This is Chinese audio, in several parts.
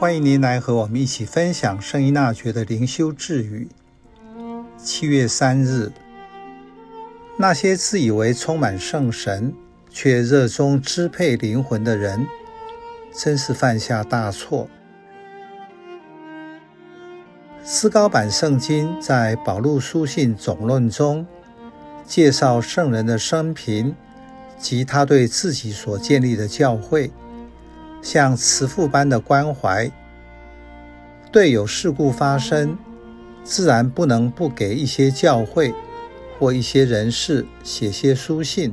欢迎您来和我们一起分享圣依纳爵的灵修智语。七月三日，那些自以为充满圣神，却热衷支配灵魂的人，真是犯下大错。思高版圣经在保禄书信总论中，介绍圣人的生平及他对自己所建立的教会。像慈父般的关怀，对有事故发生，自然不能不给一些教会或一些人士写些书信。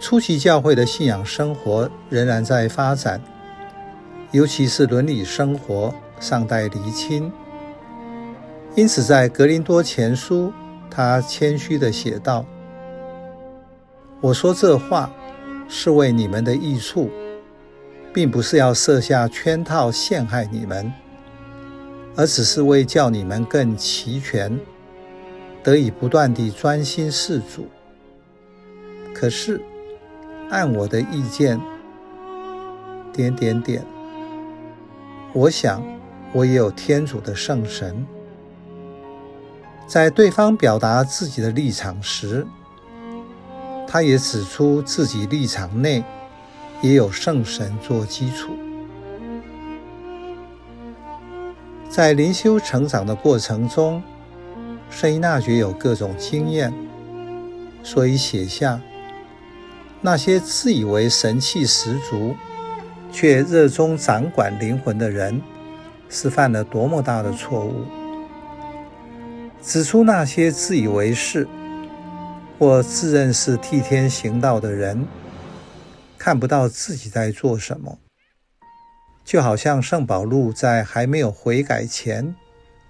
初期教会的信仰生活仍然在发展，尤其是伦理生活尚待厘清。因此，在格林多前书，他谦虚地写道：“我说这话，是为你们的益处。”并不是要设下圈套陷害你们，而只是为叫你们更齐全，得以不断地专心事主。可是，按我的意见，点点点，我想我也有天主的圣神。在对方表达自己的立场时，他也指出自己立场内。也有圣神做基础，在灵修成长的过程中，圣依纳爵有各种经验，所以写下那些自以为神气十足，却热衷掌管灵魂的人，是犯了多么大的错误。指出那些自以为是或自认是替天行道的人。看不到自己在做什么，就好像圣保禄在还没有悔改前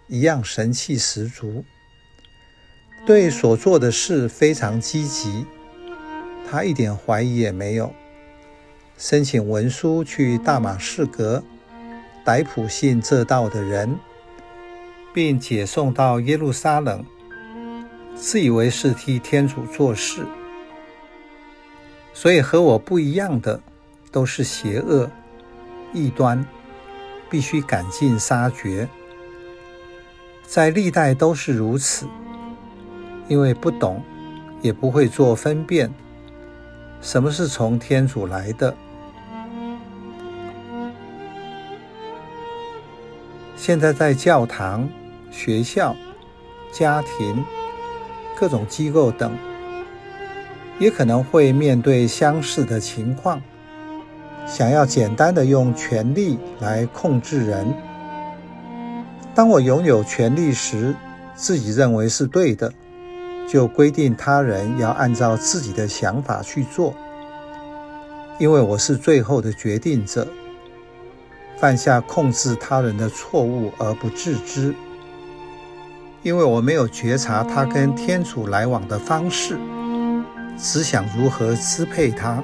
一样神气十足，对所做的事非常积极，他一点怀疑也没有，申请文书去大马士革逮捕信这道的人，并解送到耶路撒冷，自以为是替天主做事。所以和我不一样的都是邪恶、异端，必须赶尽杀绝。在历代都是如此，因为不懂，也不会做分辨，什么是从天主来的。现在在教堂、学校、家庭、各种机构等。也可能会面对相似的情况，想要简单的用权力来控制人。当我拥有权力时，自己认为是对的，就规定他人要按照自己的想法去做，因为我是最后的决定者，犯下控制他人的错误而不自知，因为我没有觉察他跟天主来往的方式。只想如何支配他。